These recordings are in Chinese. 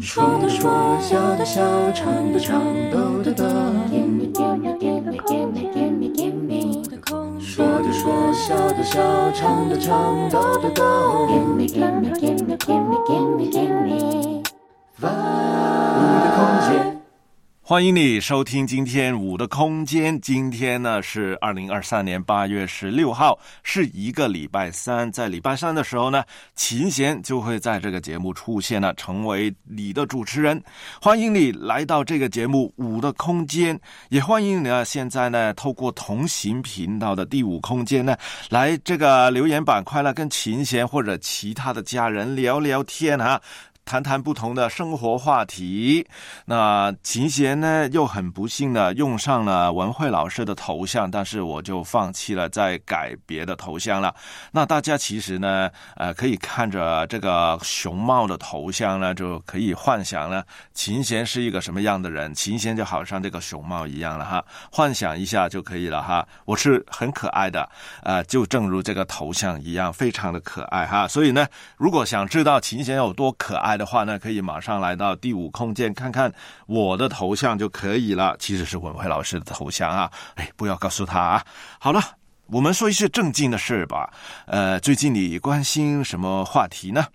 说的说，笑的笑，唱的唱，抖的抖。Gimme, gimme, gimme, gimme, gimme, gimme. 说的说，笑的笑，唱的唱，抖的抖。Gimme, gimme, gimme, gimme, gimme, gimme. 五的空间。欢迎你收听今天五的空间。今天呢是二零二三年八月十六号，是一个礼拜三。在礼拜三的时候呢，琴弦就会在这个节目出现了，成为你的主持人。欢迎你来到这个节目五的空间，也欢迎你啊现在呢透过同行频道的第五空间呢，来这个留言板块呢跟琴弦或者其他的家人聊聊天啊。谈谈不同的生活话题。那琴弦呢，又很不幸的用上了文慧老师的头像，但是我就放弃了，再改别的头像了。那大家其实呢，呃，可以看着这个熊猫的头像呢，就可以幻想呢，琴弦是一个什么样的人。琴弦就好像这个熊猫一样了哈，幻想一下就可以了哈。我是很可爱的，呃，就正如这个头像一样，非常的可爱哈。所以呢，如果想知道琴弦有多可爱，的话呢，可以马上来到第五空间看看我的头像就可以了。其实是文慧老师的头像啊，哎，不要告诉他啊。好了，我们说一些正经的事吧。呃，最近你关心什么话题呢？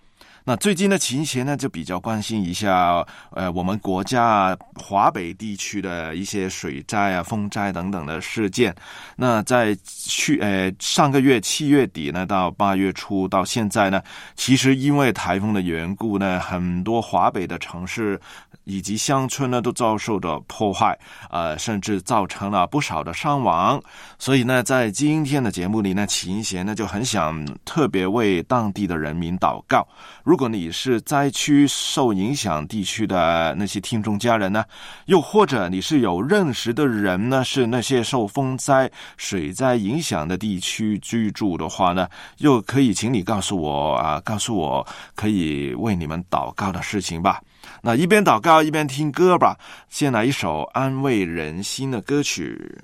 那最近的琴弦呢，就比较关心一下，呃，我们国家华北地区的一些水灾啊、风灾等等的事件。那在去呃上个月七月底呢，到八月初到现在呢，其实因为台风的缘故呢，很多华北的城市。以及乡村呢，都遭受着破坏，呃，甚至造成了不少的伤亡。所以呢，在今天的节目里呢，琴弦呢就很想特别为当地的人民祷告。如果你是灾区受影响地区的那些听众家人呢，又或者你是有认识的人呢，是那些受风灾、水灾影响的地区居住的话呢，又可以请你告诉我啊，告诉我可以为你们祷告的事情吧。那一边祷告一边听歌吧，先来一首安慰人心的歌曲。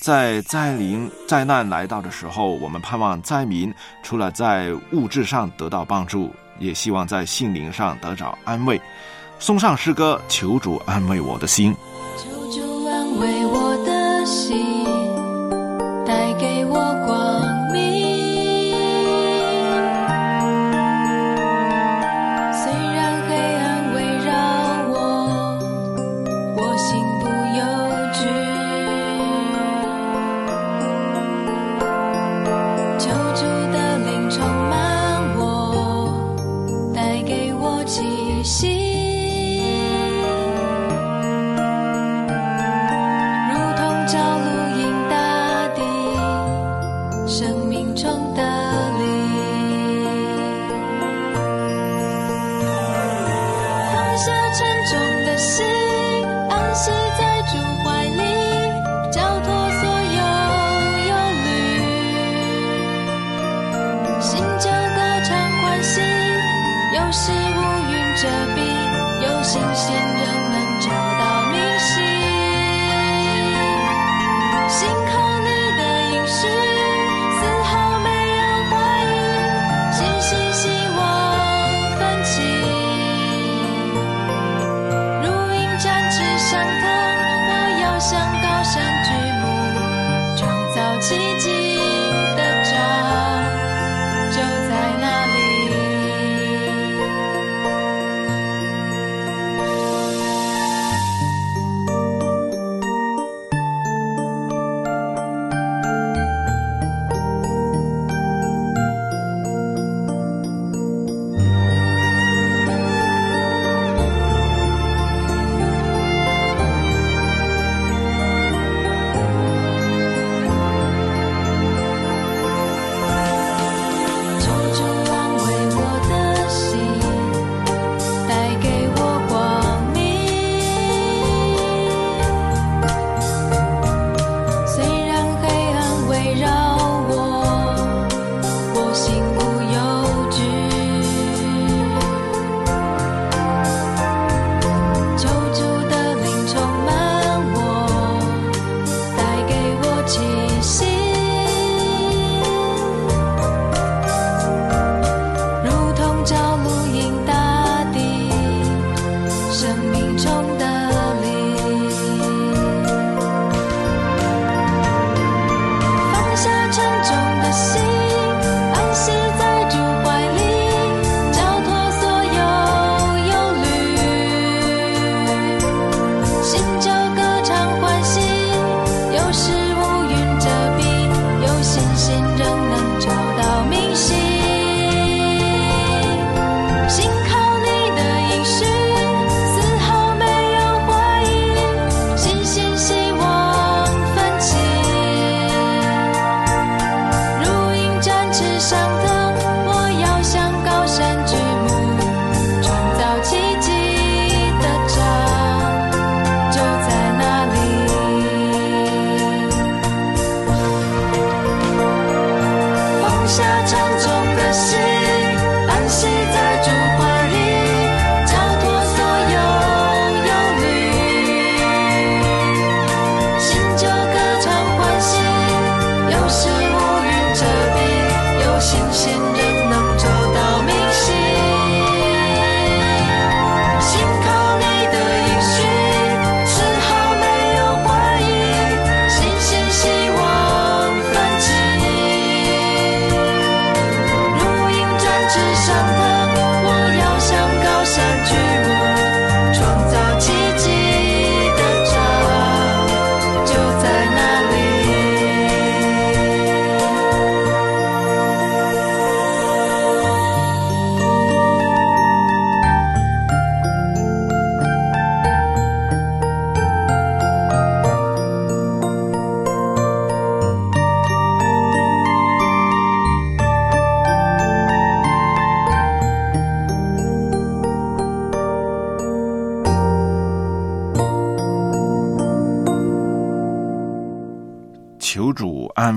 在灾临灾难来到的时候，我们盼望灾民除了在物质上得到帮助，也希望在心灵上得着安慰。送上诗歌，求主安慰我的心。求主安慰我的心，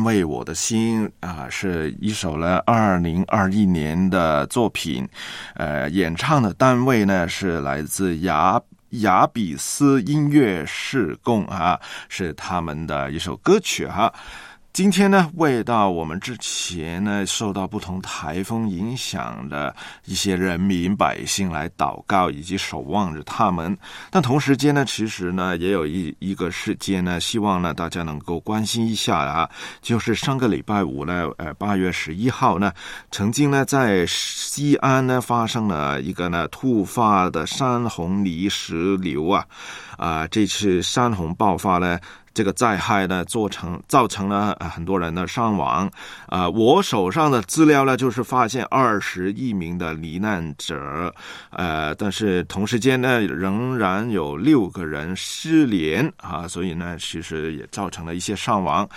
为我的心》啊，是一首呢二零二一年的作品，呃，演唱的单位呢是来自雅雅比斯音乐室，共啊，是他们的一首歌曲哈。今天呢，为到我们之前呢受到不同台风影响的一些人民百姓来祷告，以及守望着他们。但同时间呢，其实呢，也有一一个事件呢，希望呢大家能够关心一下啊，就是上个礼拜五呢，呃，八月十一号呢，曾经呢在西安呢发生了一个呢突发的山洪泥石流啊，啊，这次山洪爆发呢。这个灾害呢，做成造成了很多人的伤亡。啊，我手上的资料呢，就是发现二十亿名的罹难者，呃，但是同时间呢，仍然有六个人失联啊，所以呢，其实也造成了一些伤亡。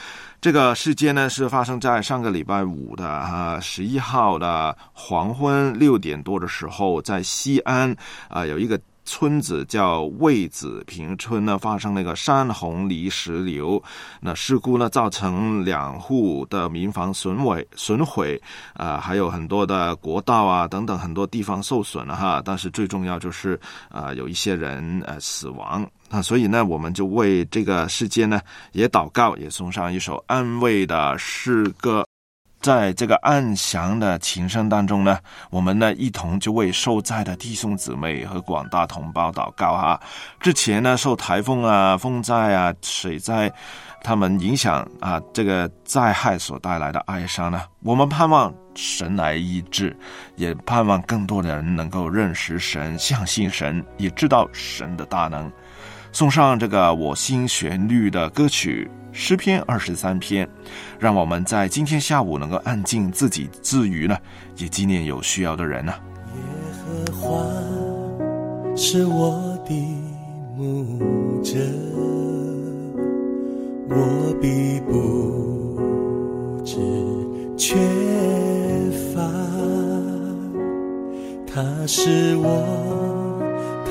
这个事件呢，是发生在上个礼拜五的啊十一号的黄昏六点多的时候，在西安啊有一个。村子叫魏子坪村呢，发生那个山洪泥石流，那事故呢造成两户的民房损毁损毁，啊，还有很多的国道啊等等很多地方受损了哈。但是最重要就是啊，有一些人呃死亡那所以呢，我们就为这个事件呢也祷告，也送上一首安慰的诗歌。在这个安详的琴声当中呢，我们呢一同就为受灾的弟兄姊妹和广大同胞祷告哈。之前呢，受台风啊、风灾啊、水灾，他们影响啊，这个灾害所带来的哀伤呢，我们盼望神来医治，也盼望更多的人能够认识神、相信神，也知道神的大能。送上这个我心旋律的歌曲诗篇二十三篇，让我们在今天下午能够安静自己之余呢，也纪念有需要的人呢。耶和华是我的牧者，我必不知缺乏，他是我。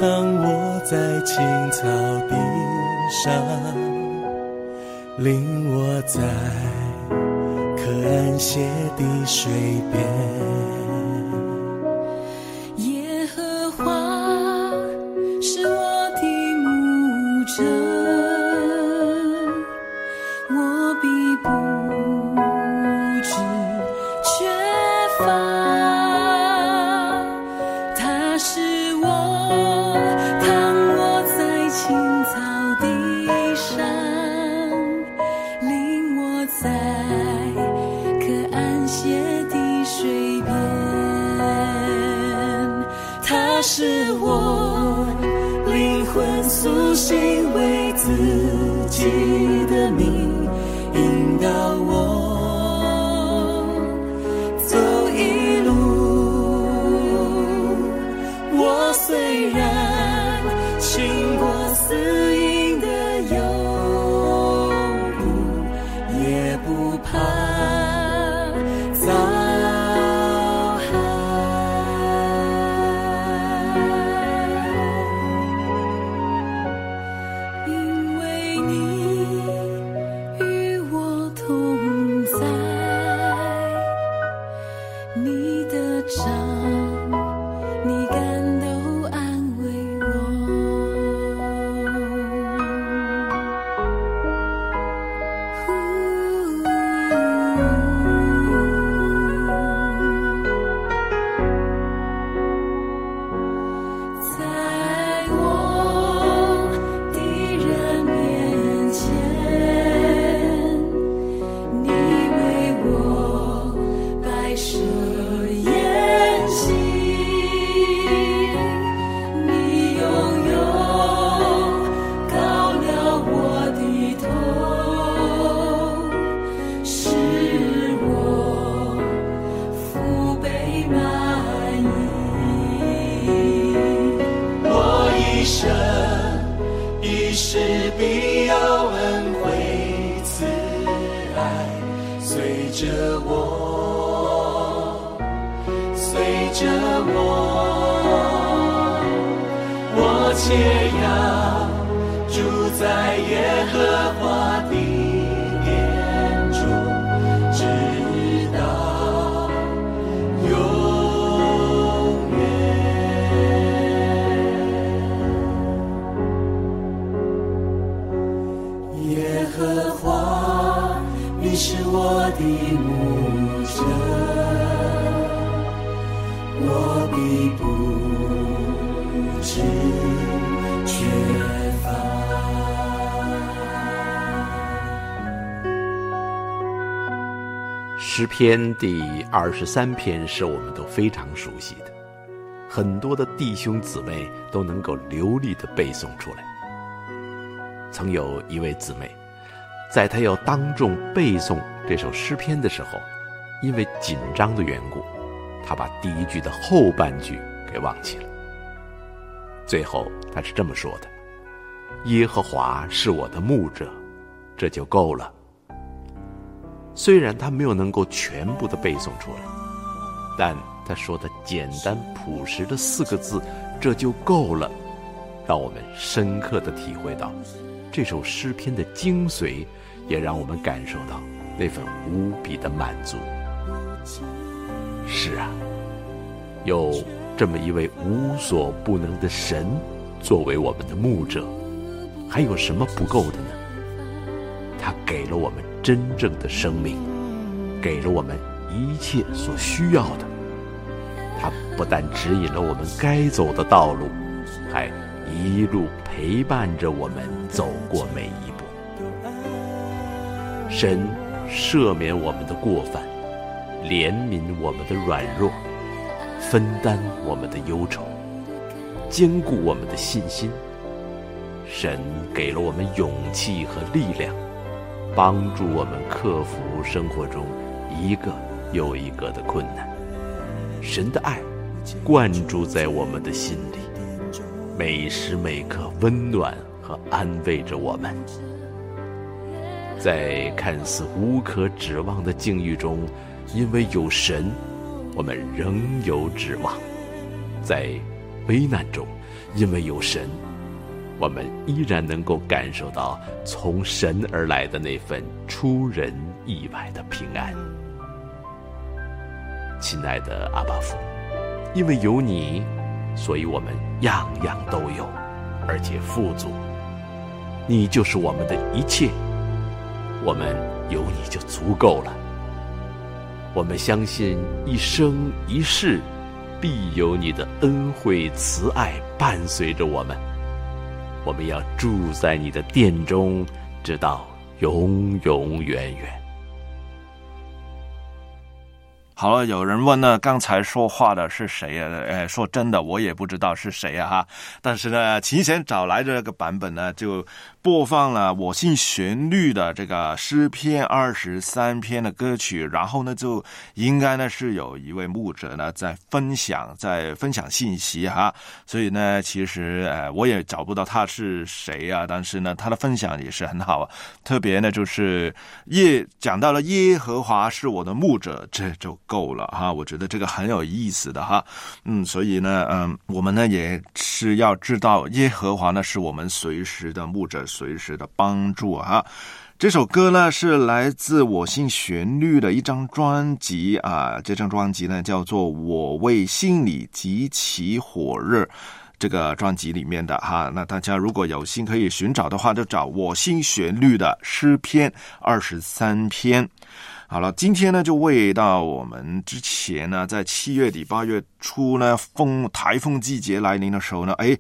躺卧在青草地上，领我在可安歇的水边。篇第二十三篇是我们都非常熟悉的，很多的弟兄姊妹都能够流利的背诵出来。曾有一位姊妹，在她要当众背诵这首诗篇的时候，因为紧张的缘故，她把第一句的后半句给忘记了。最后，她是这么说的：“耶和华是我的牧者，这就够了。”虽然他没有能够全部的背诵出来，但他说的简单朴实的四个字“这就够了”，让我们深刻的体会到这首诗篇的精髓，也让我们感受到那份无比的满足。是啊，有这么一位无所不能的神作为我们的牧者，还有什么不够的呢？他给了我们。真正的生命，给了我们一切所需要的。他不但指引了我们该走的道路，还一路陪伴着我们走过每一步。神赦免我们的过犯，怜悯我们的软弱，分担我们的忧愁，坚固我们的信心。神给了我们勇气和力量。帮助我们克服生活中一个又一个的困难。神的爱灌注在我们的心里，每时每刻温暖和安慰着我们。在看似无可指望的境遇中，因为有神，我们仍有指望；在危难中，因为有神。我们依然能够感受到从神而来的那份出人意外的平安。亲爱的阿巴父，因为有你，所以我们样样都有，而且富足。你就是我们的一切，我们有你就足够了。我们相信一生一世，必有你的恩惠慈爱伴随着我们。我们要住在你的殿中，直到永永远远。好了，有人问呢，刚才说话的是谁呀？呃，说真的，我也不知道是谁呀哈。但是呢，琴弦找来的这个版本呢，就。播放了我信旋律的这个诗篇二十三篇的歌曲，然后呢，就应该呢是有一位牧者呢在分享，在分享信息哈。所以呢，其实呃我也找不到他是谁啊，但是呢，他的分享也是很好啊。特别呢，就是耶讲到了耶和华是我的牧者，这就够了哈。我觉得这个很有意思的哈。嗯，所以呢，嗯，我们呢也是要知道耶和华呢是我们随时的牧者。随时的帮助啊！这首歌呢是来自我信旋律的一张专辑啊，这张专辑呢叫做《我为心里极其火热》，这个专辑里面的哈。那大家如果有心可以寻找的话，就找我心旋律的诗篇二十三篇。好了，今天呢就为到我们之前呢，在七月底八月初呢，风台风季节来临的时候呢，哎。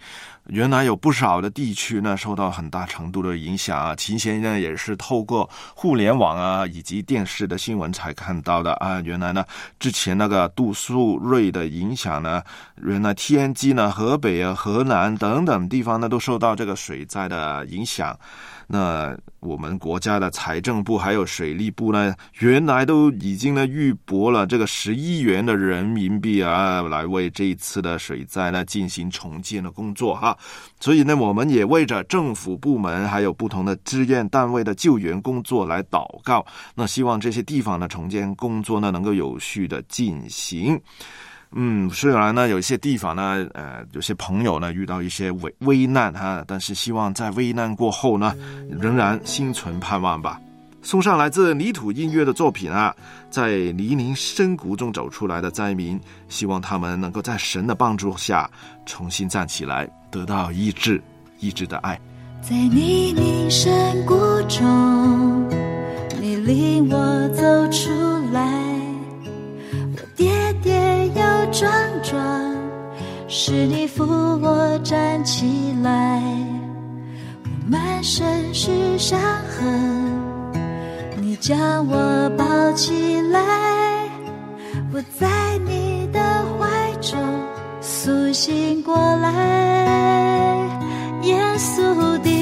原来有不少的地区呢受到很大程度的影响啊，秦先生也是透过互联网啊以及电视的新闻才看到的啊。原来呢之前那个杜苏芮的影响呢，原来天津呢、河北啊、河南等等地方呢都受到这个水灾的影响。那我们国家的财政部还有水利部呢，原来都已经呢预拨了这个十亿元的人民币啊，来为这一次的水灾呢进行重建的工作哈。所以呢，我们也为着政府部门还有不同的志愿单位的救援工作来祷告。那希望这些地方的重建工作呢能够有序的进行。嗯，虽然呢，有一些地方呢，呃，有些朋友呢遇到一些危危难哈，但是希望在危难过后呢，仍然心存盼望吧。送上来自泥土音乐的作品啊，在泥泞深谷中走出来的灾民，希望他们能够在神的帮助下重新站起来，得到医治，医治的爱。在泥泞深谷中，你领我走出来。跌跌又撞撞，是你扶我站起来，我满身是伤痕，你将我抱起来，我在你的怀中苏醒过来，耶稣的。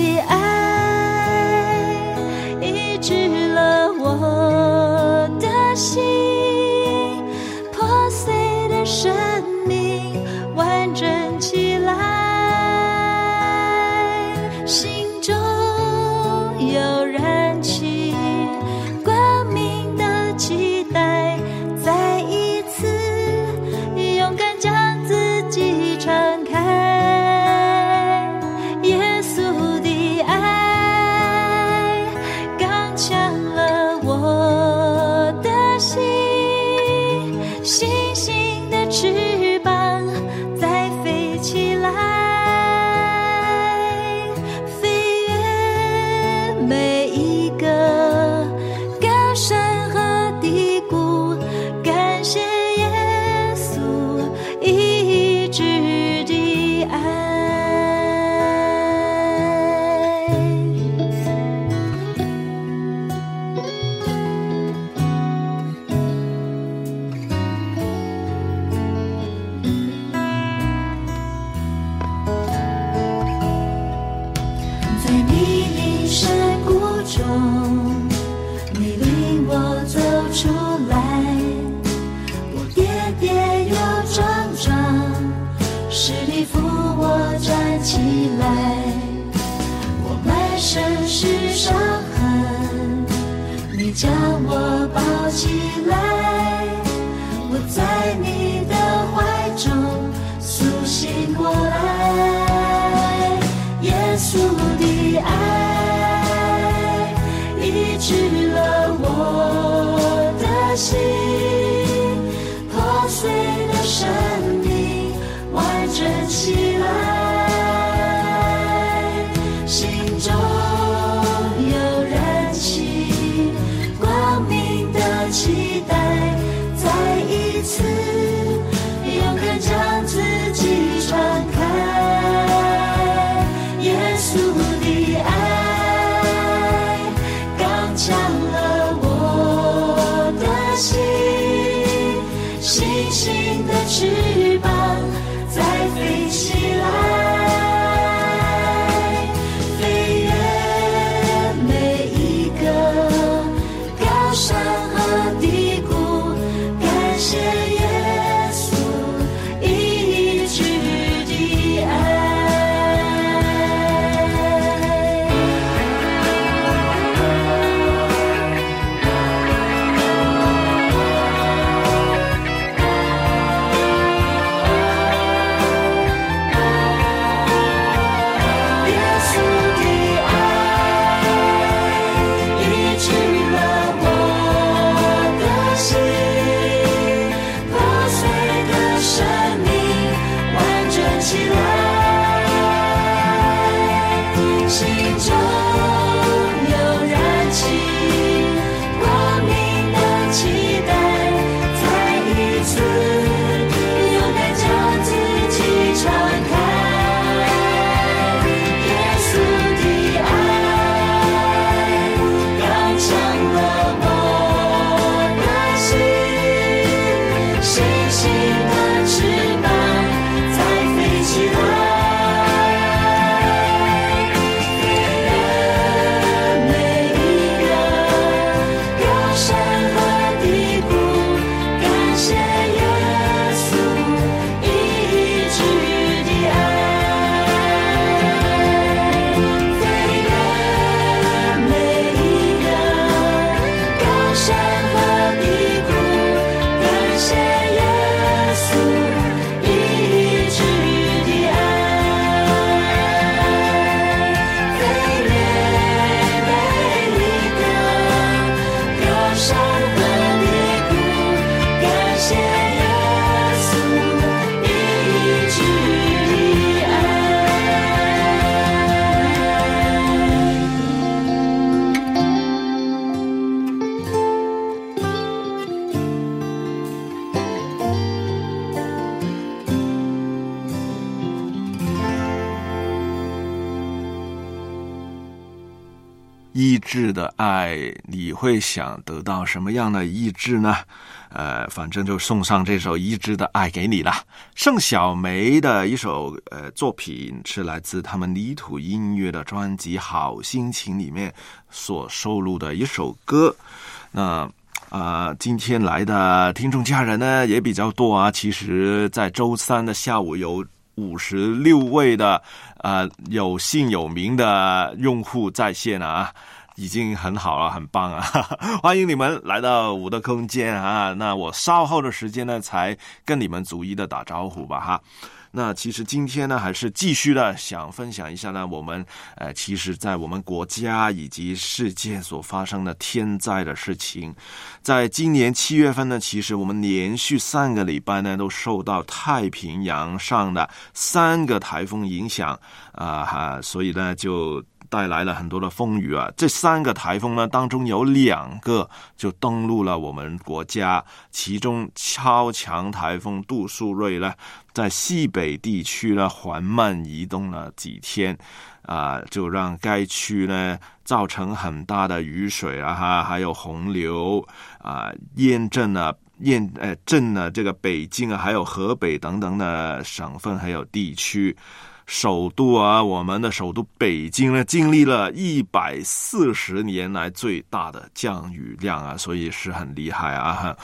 爱，你会想得到什么样的意志呢？呃，反正就送上这首《意志的爱》给你了。盛小梅的一首呃作品是来自他们泥土音乐的专辑《好心情》里面所收录的一首歌。那啊、今天来的听众家人呢也比较多啊。其实，在周三的下午有五十六位的呃有姓有名的用户在线啊。已经很好了，很棒啊！欢迎你们来到我的空间啊！那我稍后的时间呢，才跟你们逐一的打招呼吧哈。那其实今天呢，还是继续的想分享一下呢，我们呃，其实，在我们国家以及世界所发生的天灾的事情，在今年七月份呢，其实我们连续三个礼拜呢，都受到太平洋上的三个台风影响啊哈、所以呢，就带来了很多的风雨啊。这三个台风呢，当中有两个就登陆了我们国家，其中超强台风杜苏芮呢，在西北地区呢缓慢移动了几天，啊、就让该区呢造成很大的雨水啊哈，还有洪流啊、淹镇了。验呃镇了这个北京啊，还有河北等等的省份还有地区，首都啊，我们的首都北京呢，经历了一百四十年来最大的降雨量啊，所以是很厉害啊，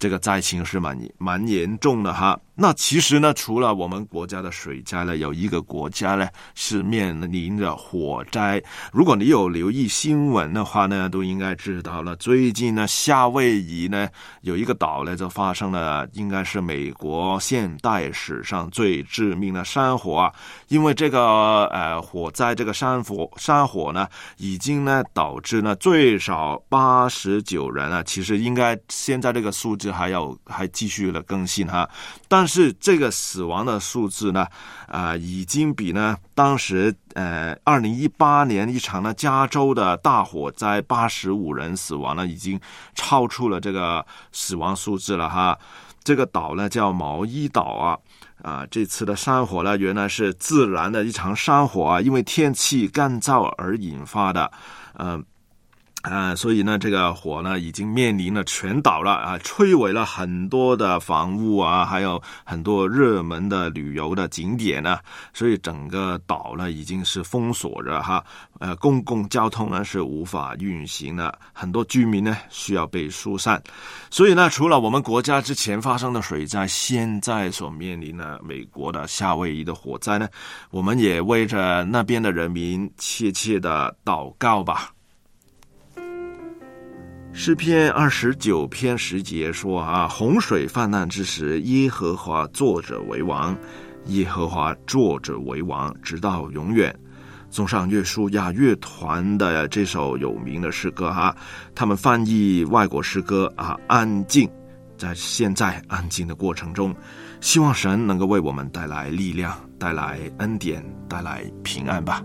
这个灾情是蛮蛮严重的哈。那其实呢，除了我们国家的水灾呢，有一个国家呢是面临着火灾。如果你有留意新闻的话呢，都应该知道了。最近呢，夏威夷呢有一个岛呢就发生了，应该是美国现代史上最致命的山火啊。因为这个呃火灾，这个山火山火呢，已经呢导致呢最少八十九人啊。其实应该现在这个数字还要还继续的更新哈。但是这个死亡的数字呢，啊、已经比呢当时呃二零一八年一场呢加州的大火灾八十五人死亡呢，已经超出了这个死亡数字了哈。这个岛呢叫毛伊岛啊，啊，这次的山火呢原来是自然的一场山火啊，因为天气干燥而引发的，嗯、啊，所以呢，这个火呢已经面临了全岛了啊，摧毁了很多的房屋啊，还有很多热门的旅游的景点呢，所以整个岛呢已经是封锁着哈，呃，公共交通呢是无法运行的，很多居民呢需要被疏散，所以呢，除了我们国家之前发生的水灾，现在所面临的美国的夏威夷的火灾呢，我们也为着那边的人民切切的祷告吧。诗篇二十九篇十节说啊，洪水泛滥之时，耶和华坐着为王，耶和华坐着为王，直到永远。综上约书亚乐团的这首有名的诗歌哈、他们翻译外国诗歌啊，安静，在现在安静的过程中，希望神能够为我们带来力量，带来恩典，带来平安吧。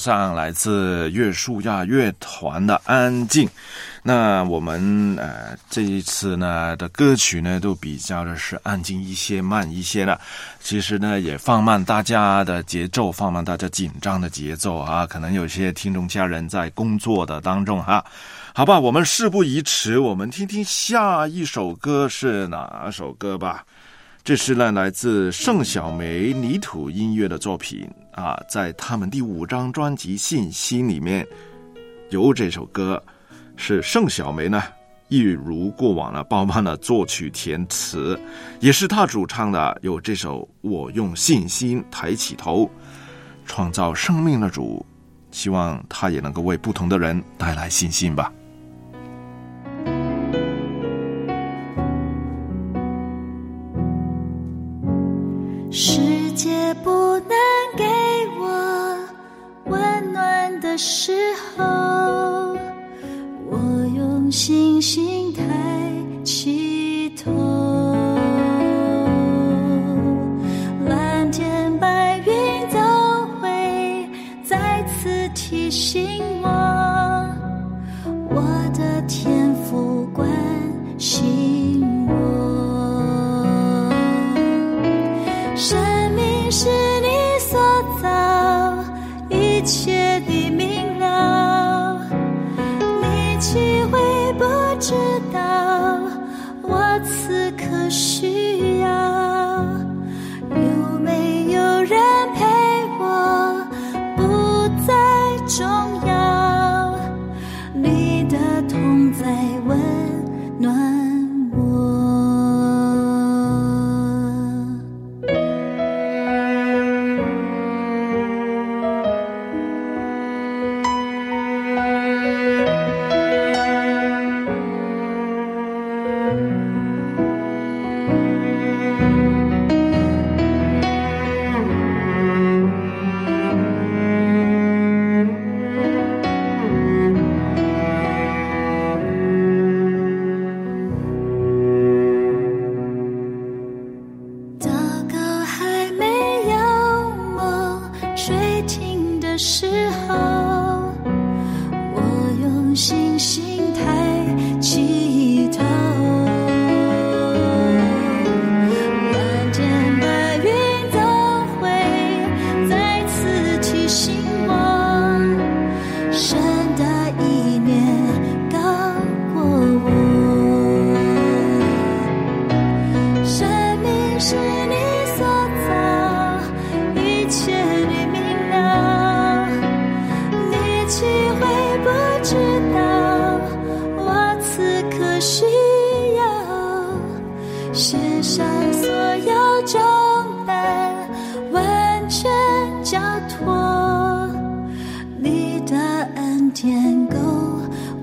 上来自月树亚乐团的《安静》。那我们呃这一次呢的歌曲呢都比较的是安静一些、慢一些了。其实呢也放慢大家的节奏，放慢大家紧张的节奏啊。可能有些听众家人在工作的当中哈。好吧，我们事不宜迟，我们听听下一首歌是哪首歌吧。这是呢来自盛小梅泥土音乐的作品啊，在他们第五张专辑《信心》里面有这首歌，是盛小梅呢一如过往呢包办了作曲填词，也是她主唱的有这首《我用信心抬起头》，创造生命的主，希望他也能够为不同的人带来信心吧。世界不能给我温暖的时候，我用星星抬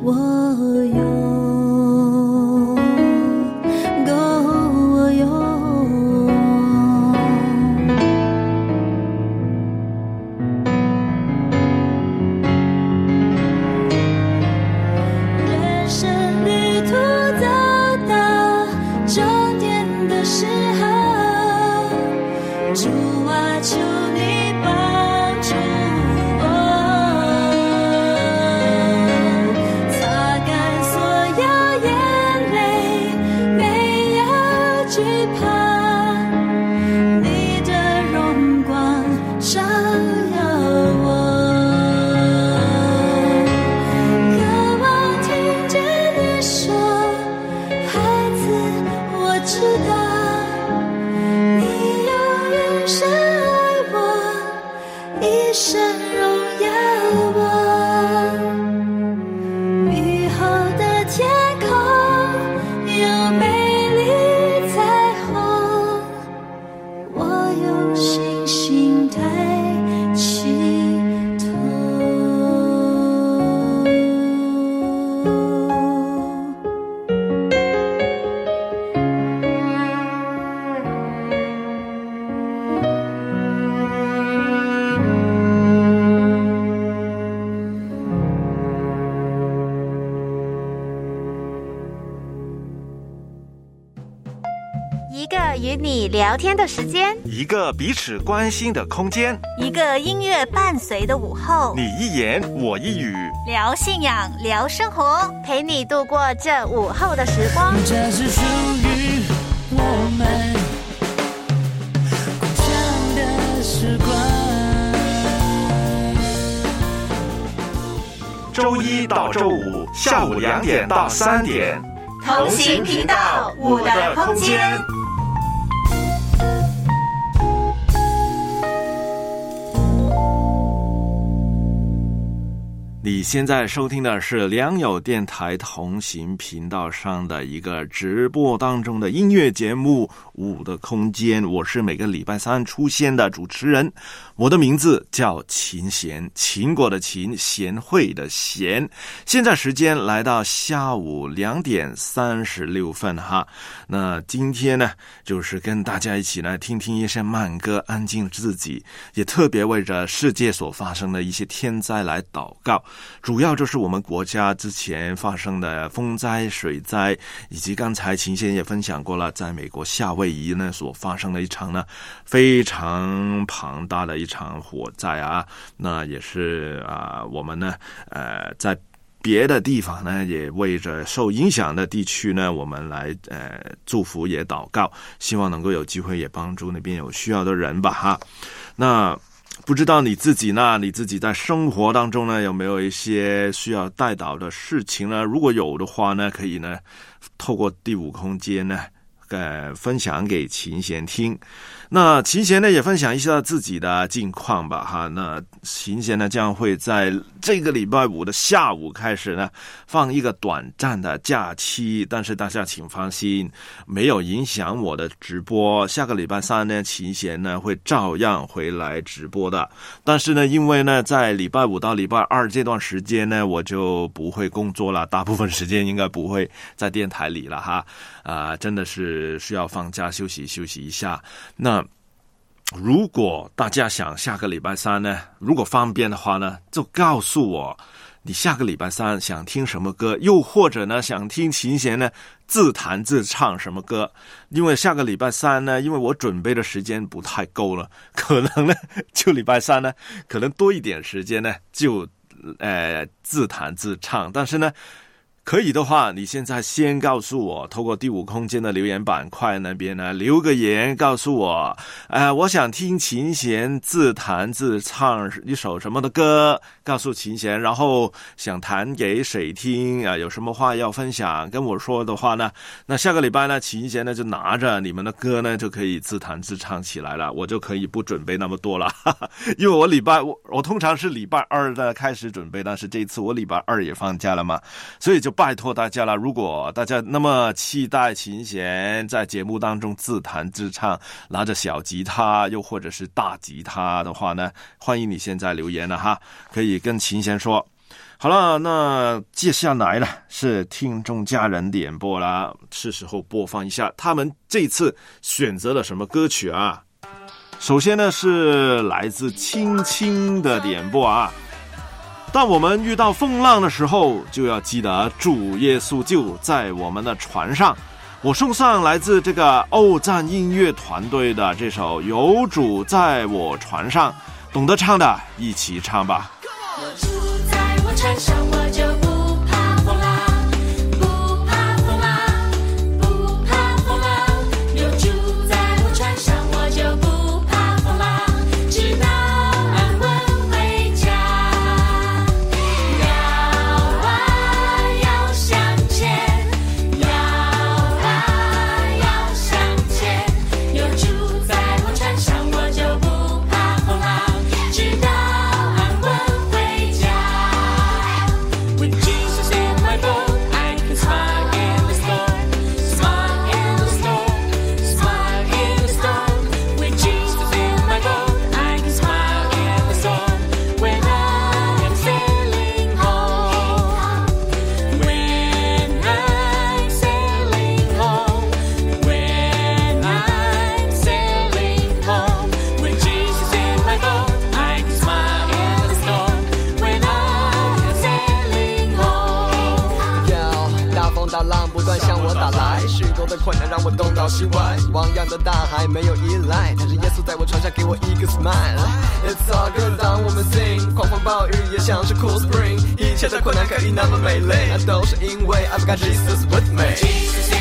我一个与你聊天的时间，一个彼此关心的空间，一个音乐伴随的午后，你一言我一语，聊信仰，聊生活，陪你度过这午后的时光。这是属于我们共享的时光。周一到周五下午两点到三点，同行频道五的空间。你现在收听的是良友电台同行频道上的一个直播当中的音乐节目《五的空间》，我是每个礼拜三出现的主持人，我的名字叫秦贤，秦国的秦，贤惠的贤。现在时间来到下午两点三十六分哈，那今天呢，就是跟大家一起来听听一些慢歌，安静自己，也特别为着世界所发生的一些天灾来祷告。主要就是我们国家之前发生的风灾、水灾，以及刚才秦贤也分享过了，在美国夏威夷呢所发生的一场呢非常庞大的一一场火灾啊，那也是啊、我们呢呃在。别的地方呢，也为着受影响的地区呢，我们来呃祝福也祷告，希望能够有机会也帮助那边有需要的人吧哈。那不知道你自己呢？你自己在生活当中呢，有没有一些需要带导的事情呢？如果有的话呢，可以呢，透过第五空间呢，呃，分享给琴弦听。那琴弦呢，也分享一下自己的近况吧，哈。那琴弦呢，将会在这个礼拜五的下午开始呢，放一个短暂的假期，但是大家请放心，没有影响我的直播。下个礼拜三呢，琴弦呢会照样回来直播的。但是呢，因为呢，在礼拜五到礼拜二这段时间呢，我就不会工作了，大部分时间应该不会在电台里了哈。啊、真的是需要放假休息休息一下。那如果大家想下个礼拜三呢，如果方便的话呢，就告诉我你下个礼拜三想听什么歌，又或者呢想听琴弦呢自弹自唱什么歌。因为下个礼拜三呢，因为我准备的时间不太够了，可能呢就礼拜三呢，可能多一点时间呢就。呃自弹自唱，但是呢。可以的话，你现在先告诉我，透过第五空间的留言板块那边呢，留个言告诉我，呃，我想听琴弦自弹自唱一首什么的歌，告诉琴弦，然后想弹给谁听啊？有什么话要分享跟我说的话呢？那下个礼拜呢，琴弦呢就拿着你们的歌呢，就可以自弹自唱起来了，我就可以不准备那么多了，哈哈，因为我礼拜我我通常是礼拜二的开始准备，但是这一次我礼拜二也放假了嘛，所以就。拜托大家了，如果大家那么期待琴弦在节目当中自弹自唱，拿着小吉他又或者是大吉他的话呢，欢迎你现在留言了哈，可以跟琴弦说。好了，那接下来呢是听众家人点播啦，是时候播放一下他们这次选择了什么歌曲啊？首先呢是来自青青的点播啊。当我们遇到风浪的时候，就要记得主耶稣就在我们的船上。我送上来自这个欧赞音乐团队的这首《有主在我船上》，懂得唱的一起唱吧。有主在我船上，难让我东倒西歪。汪洋的大海没有依赖，但是耶稣在我船上给我一个 smile。It's all good，当我们 sing，狂风暴雨也像是 cool spring，一切的困难可以那么美丽，那都是因为 I've got Jesus with me。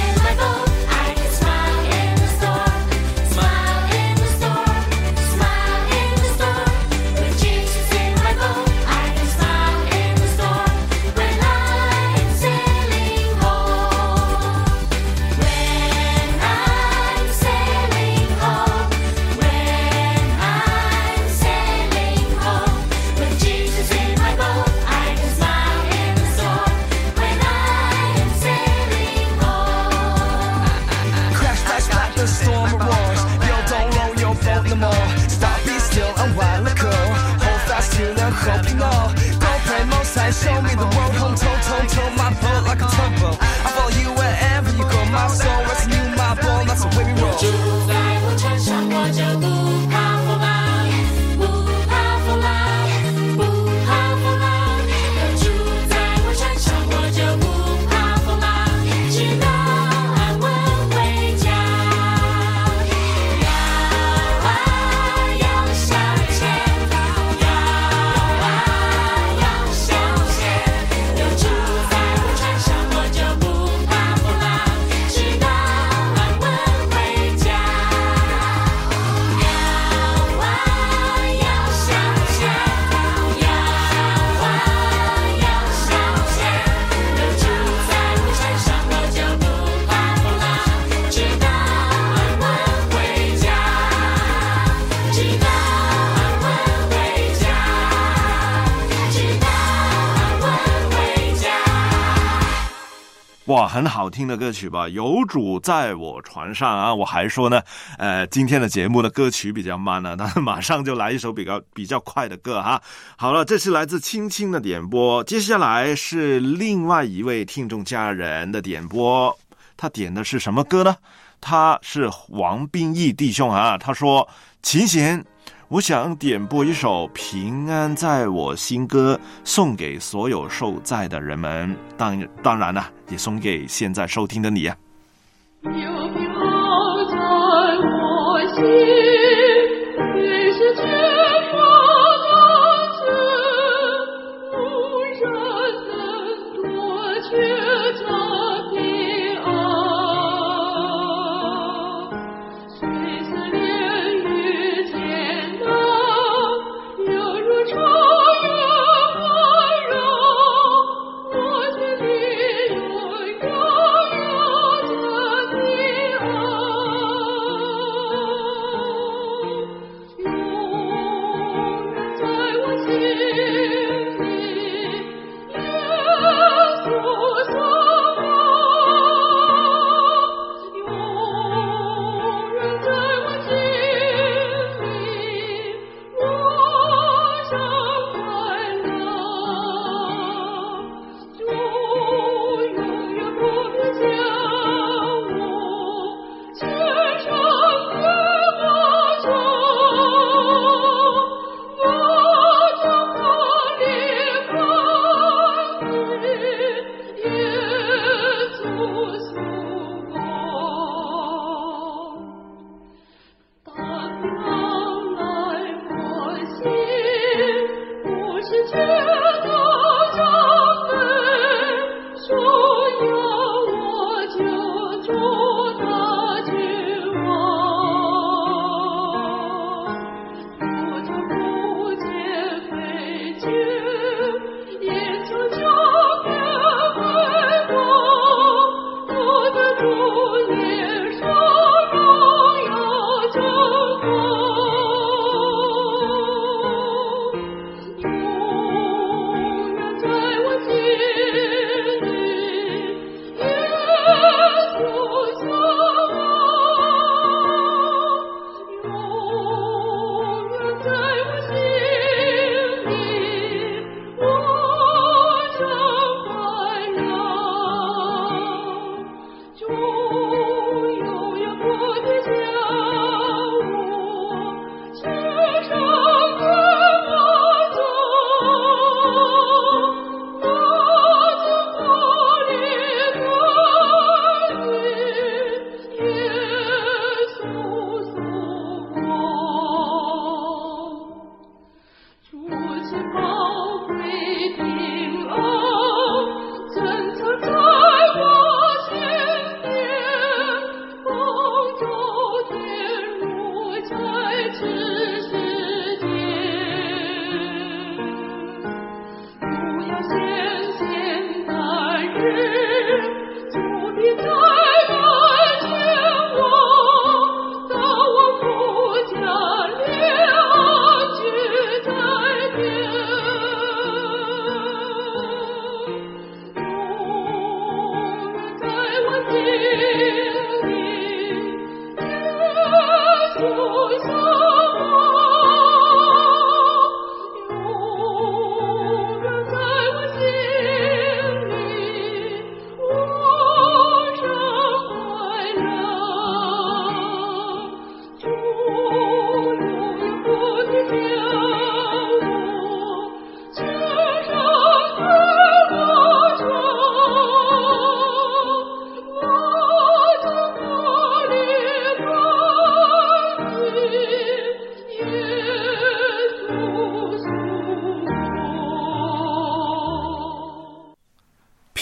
很好听的歌曲吧？有主在我船上啊！我还说呢，呃，今天的节目的歌曲比较慢呢，但是马上就来一首比较比较快的歌哈。好了，这是来自青青的点播，接下来是另外一位听众家人的点播，他点的是什么歌呢？他是王斌义弟兄啊，他说：“琴弦，我想点播一首《平安在我心》歌，送给所有受灾的人们。当当然了，也送给现在收听的你啊。有平安在我心，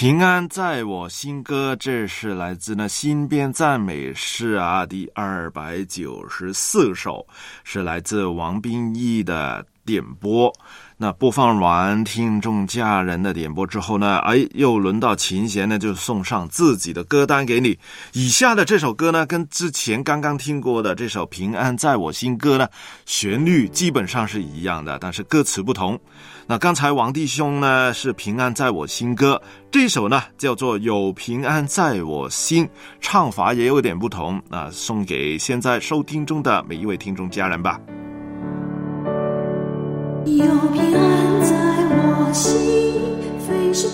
平安在我心歌，这是来自那新编赞美诗啊，第二百九十四首，是来自王斌义的点播。那播放完听众家人的点播之后呢，哎，又轮到琴弦呢，就送上自己的歌单给你。以下的这首歌呢，跟之前刚刚听过的这首《平安在我心歌》呢，旋律基本上是一样的，但是歌词不同。那刚才王弟兄呢是《平安在我心歌》，这首呢叫做《有平安在我心》，唱法也有点不同。那送给现在收听中的每一位听众家人吧。有平安在我心，非是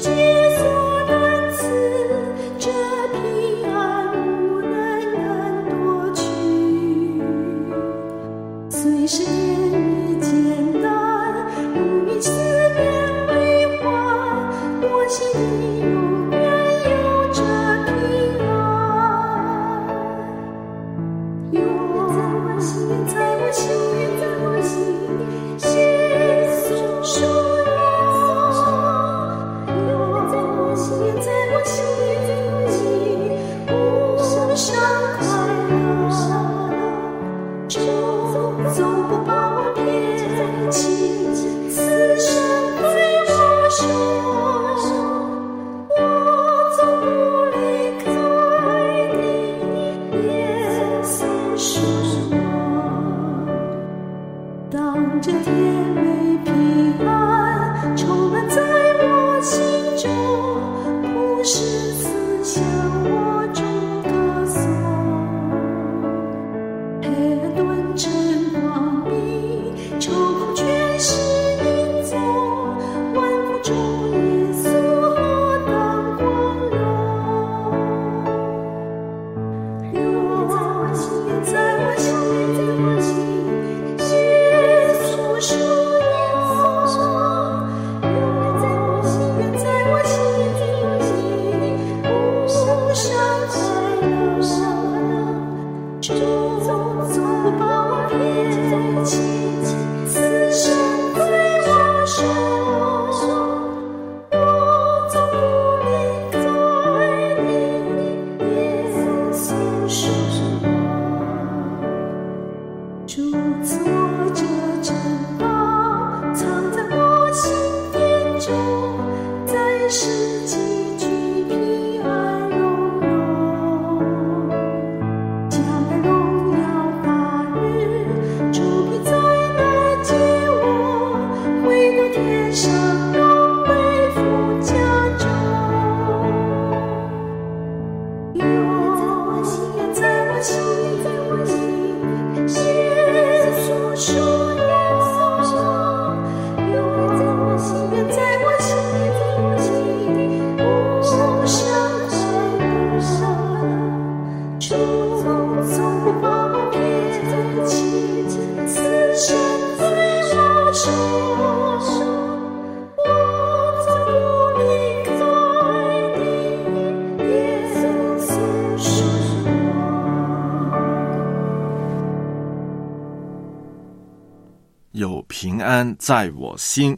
有平安在我心。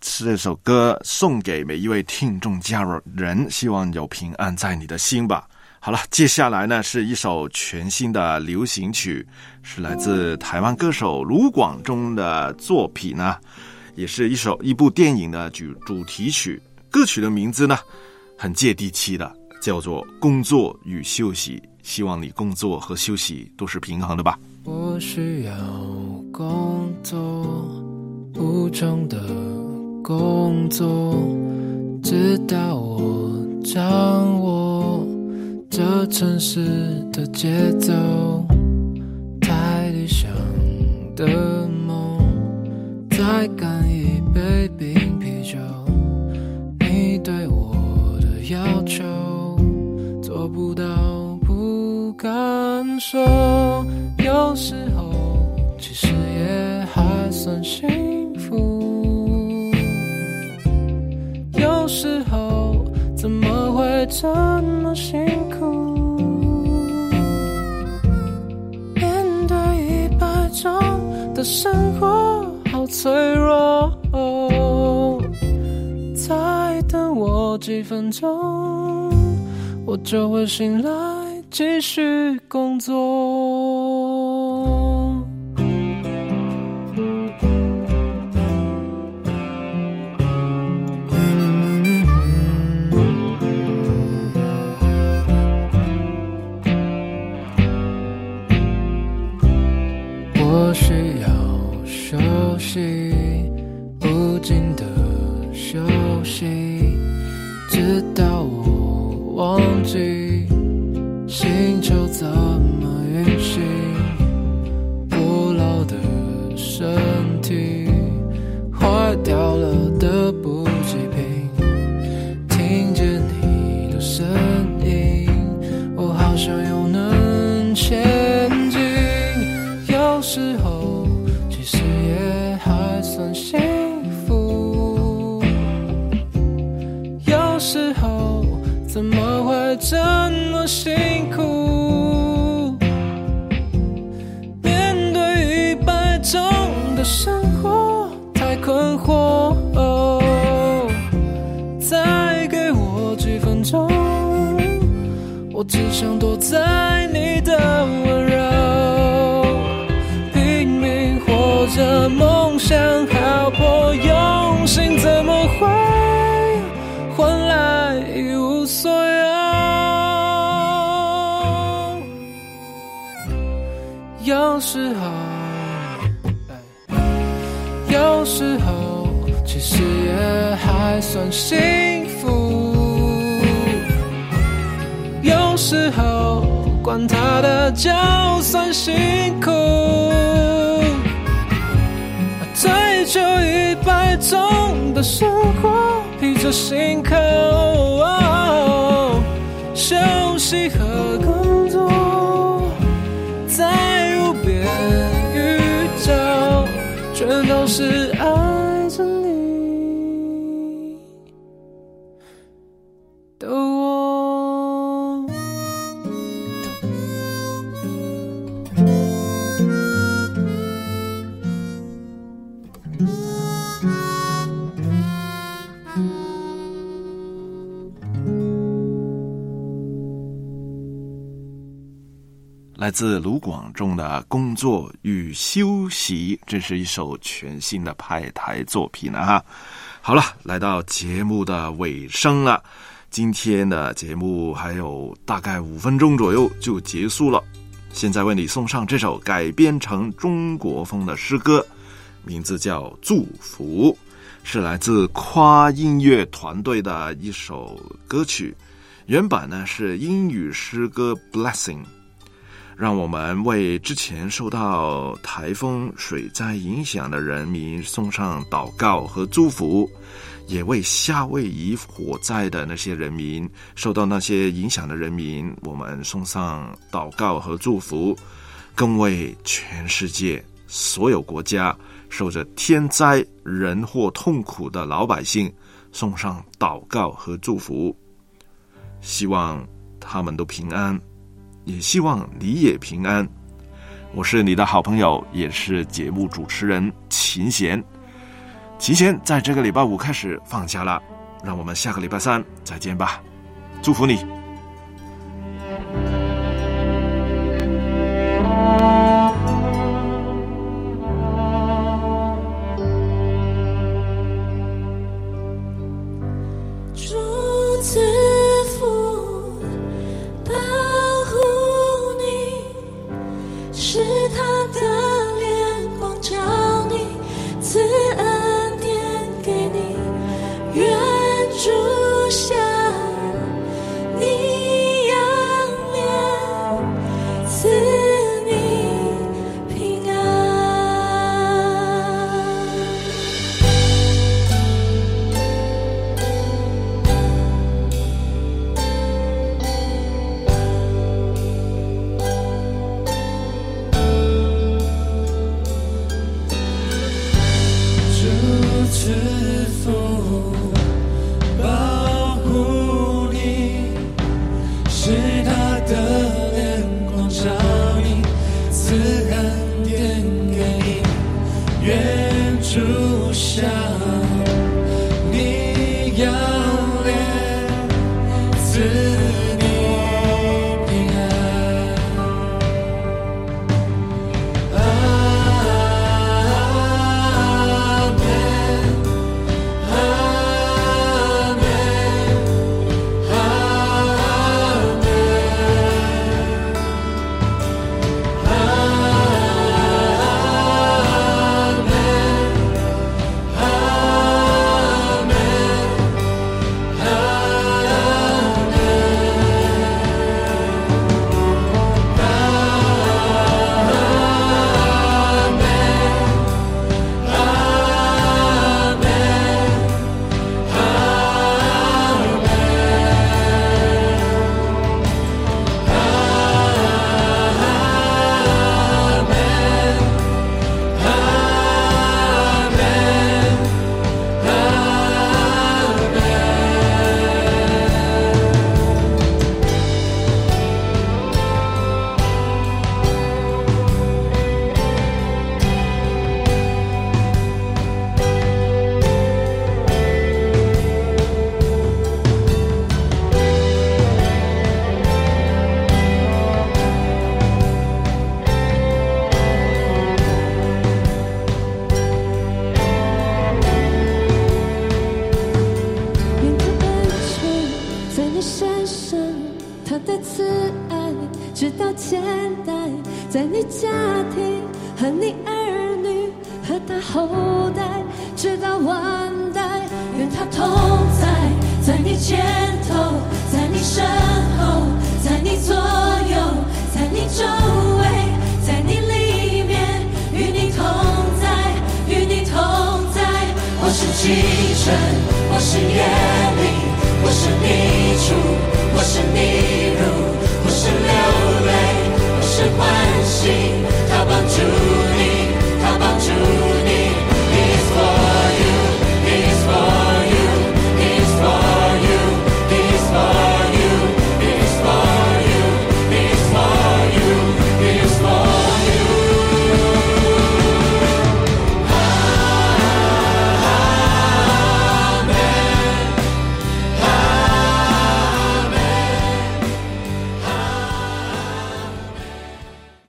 这首歌送给每一位听众家人，希望有平安在你的心吧。好了，接下来呢是一首全新的流行曲，是来自台湾歌手卢广仲的作品呢，也是一首一部电影的主主题曲。歌曲的名字呢很接地气的，叫做工作与休息。希望你工作和休息都是平衡的吧。我需要工作，无偿的工作，直到我掌握这城市的节奏。太理想的梦，再干一杯冰啤酒。你对我的要求，做不到不敢说。有时候其实也还算幸福，有时候会这么辛苦？面对一百种的生活，好脆弱。再等我几分钟，我就会醒来，继续工作。和工作，在无边宇宙，全都是来自卢广仲的《工作与休息》，这是一首全新的派台作品了哈。好了，来到节目的尾声了，今天的节目还有大概五分钟左右就结束了。现在为你送上这首改编成中国风的诗歌，名字叫《祝福》，是来自夸音乐团队的一首歌曲。原版呢是英语诗歌《Blessing》。让我们为之前受到台风、水灾影响的人民送上祷告和祝福，也为夏威夷火灾的那些人民、受到那些影响的人民，我们送上祷告和祝福，更为全世界所有国家受着天灾人祸痛苦的老百姓送上祷告和祝福，希望他们都平安。也希望你也平安。我是你的好朋友，也是节目主持人秦贤。秦贤在这个礼拜五开始放假了，让我们下个礼拜三再见吧。祝福你。